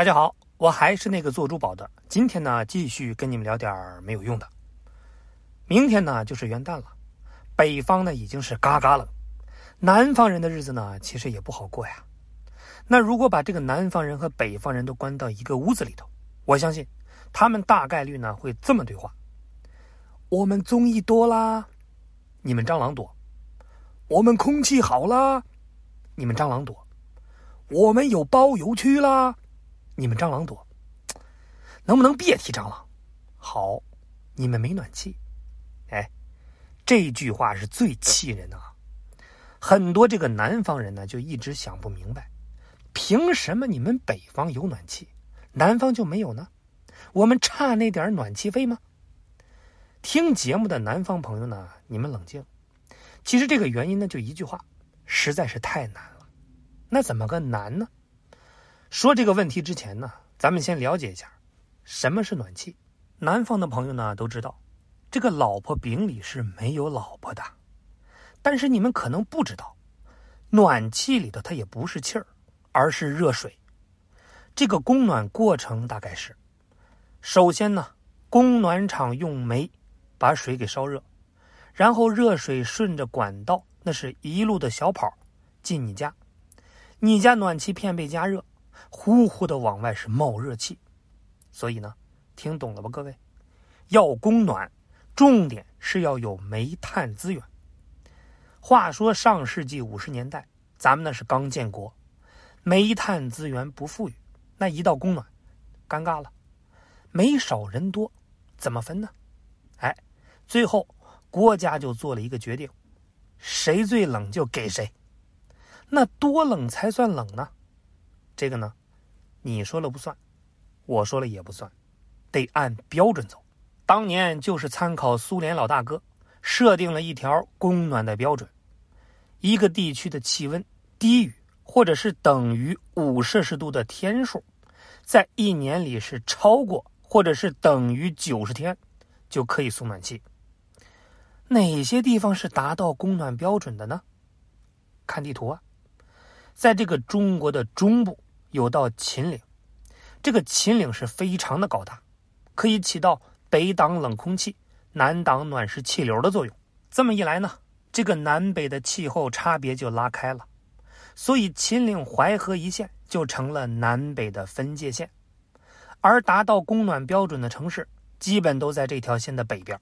大家好，我还是那个做珠宝的。今天呢，继续跟你们聊点没有用的。明天呢就是元旦了，北方呢已经是嘎嘎冷，南方人的日子呢其实也不好过呀。那如果把这个南方人和北方人都关到一个屋子里头，我相信他们大概率呢会这么对话：我们综艺多啦，你们蟑螂多；我们空气好啦，你们蟑螂多；我们有包邮区啦。你们蟑螂多，能不能别提蟑螂？好，你们没暖气。哎，这句话是最气人的啊！很多这个南方人呢，就一直想不明白，凭什么你们北方有暖气，南方就没有呢？我们差那点暖气费吗？听节目的南方朋友呢，你们冷静。其实这个原因呢，就一句话，实在是太难了。那怎么个难呢？说这个问题之前呢，咱们先了解一下什么是暖气。南方的朋友呢都知道，这个老婆饼里是没有老婆的。但是你们可能不知道，暖气里头它也不是气儿，而是热水。这个供暖过程大概是：首先呢，供暖厂用煤把水给烧热，然后热水顺着管道，那是一路的小跑进你家，你家暖气片被加热。呼呼的往外是冒热气，所以呢，听懂了吧，各位？要供暖，重点是要有煤炭资源。话说上世纪五十年代，咱们那是刚建国，煤炭资源不富裕，那一到供暖，尴尬了，煤少人多，怎么分呢？哎，最后国家就做了一个决定，谁最冷就给谁。那多冷才算冷呢？这个呢，你说了不算，我说了也不算，得按标准走。当年就是参考苏联老大哥，设定了一条供暖的标准：一个地区的气温低于或者是等于五摄氏度的天数，在一年里是超过或者是等于九十天，就可以送暖气。哪些地方是达到供暖标准的呢？看地图啊，在这个中国的中部。有道秦岭，这个秦岭是非常的高大，可以起到北挡冷空气、南挡暖湿气流的作用。这么一来呢，这个南北的气候差别就拉开了，所以秦岭淮河一线就成了南北的分界线。而达到供暖标准的城市，基本都在这条线的北边。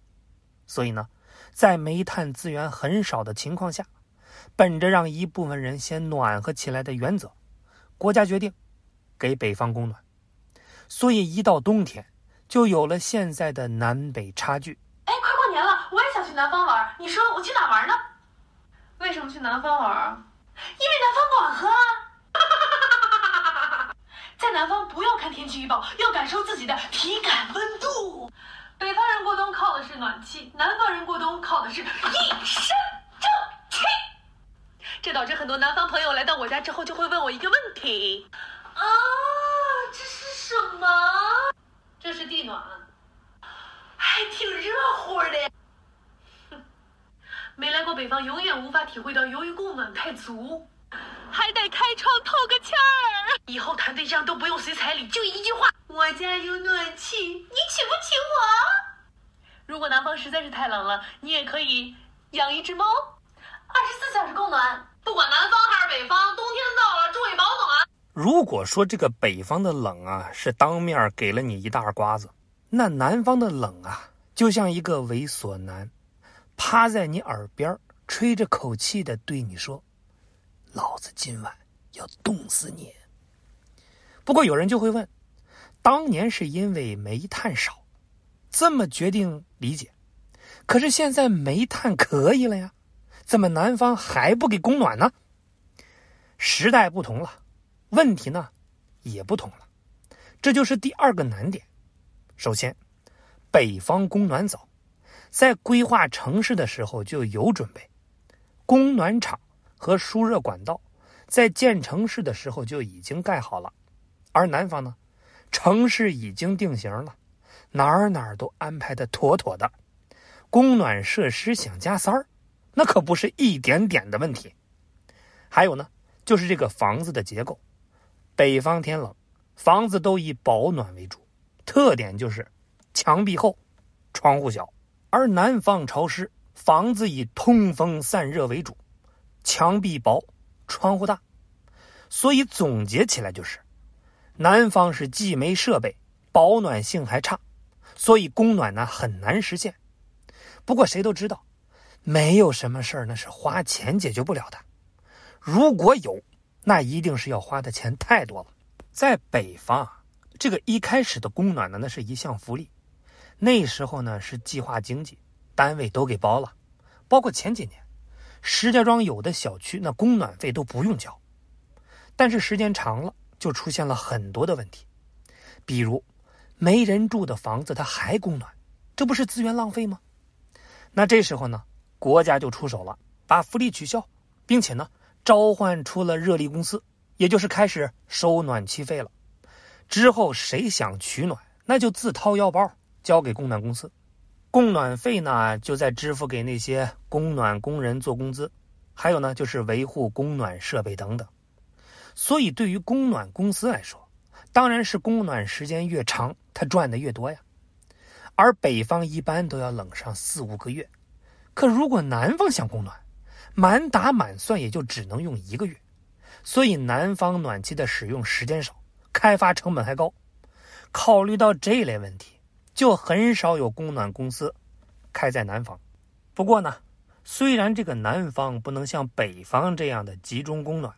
所以呢，在煤炭资源很少的情况下，本着让一部分人先暖和起来的原则。国家决定给北方供暖，所以一到冬天就有了现在的南北差距。哎，快过年了，我也想去南方玩。你说我去哪玩呢？为什么去南方玩啊？因为南方暖和啊！在南方不要看天气预报，要感受自己的体感温度。北方人过冬靠的是暖气，南方人过冬靠的是一身正气。这导致很多南方朋友来到我家之后，就会问我一个问题：啊，这是什么？这是地暖，还挺热乎的。哼，没来过北方，永远无法体会到由于供暖太足，还得开窗透个气儿。以后谈对象都不用随彩礼，就一句话：我家有暖气，你请不请我？如果南方实在是太冷了，你也可以养一只猫，二十四小时供暖。不管南方还是北方，冬天到了，注意保暖。如果说这个北方的冷啊，是当面给了你一大瓜子，那南方的冷啊，就像一个猥琐男，趴在你耳边吹着口气的对你说：“老子今晚要冻死你。”不过有人就会问，当年是因为煤炭少，这么决定理解，可是现在煤炭可以了呀。怎么南方还不给供暖呢？时代不同了，问题呢也不同了，这就是第二个难点。首先，北方供暖早，在规划城市的时候就有准备，供暖厂和输热管道在建城市的时候就已经盖好了，而南方呢，城市已经定型了，哪儿哪儿都安排的妥妥的，供暖设施想加塞儿。那可不是一点点的问题，还有呢，就是这个房子的结构，北方天冷，房子都以保暖为主，特点就是墙壁厚，窗户小；而南方潮湿，房子以通风散热为主，墙壁薄，窗户大。所以总结起来就是，南方是既没设备，保暖性还差，所以供暖呢很难实现。不过谁都知道，没有什么事儿那是花钱解决不了的。如果有，那一定是要花的钱太多了。在北方啊，这个一开始的供暖呢，那是一项福利。那时候呢是计划经济，单位都给包了，包括前几年，石家庄有的小区那供暖费都不用交。但是时间长了，就出现了很多的问题，比如没人住的房子它还供暖，这不是资源浪费吗？那这时候呢，国家就出手了，把福利取消，并且呢，召唤出了热力公司，也就是开始收暖气费了。之后谁想取暖，那就自掏腰包交给供暖公司，供暖费呢就再支付给那些供暖工人做工资，还有呢就是维护供暖设备等等。所以对于供暖公司来说，当然是供暖时间越长，他赚的越多呀。而北方一般都要冷上四五个月，可如果南方想供暖，满打满算也就只能用一个月，所以南方暖气的使用时间少，开发成本还高。考虑到这类问题，就很少有供暖公司开在南方。不过呢，虽然这个南方不能像北方这样的集中供暖，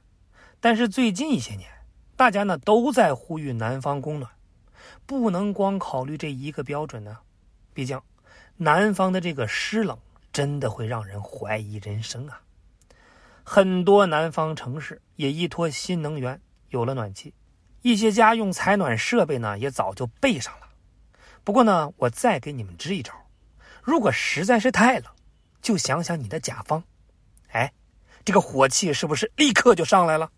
但是最近一些年，大家呢都在呼吁南方供暖，不能光考虑这一个标准呢。毕竟，南方的这个湿冷真的会让人怀疑人生啊！很多南方城市也依托新能源有了暖气，一些家用采暖设备呢也早就备上了。不过呢，我再给你们支一招：如果实在是太冷，就想想你的甲方，哎，这个火气是不是立刻就上来了？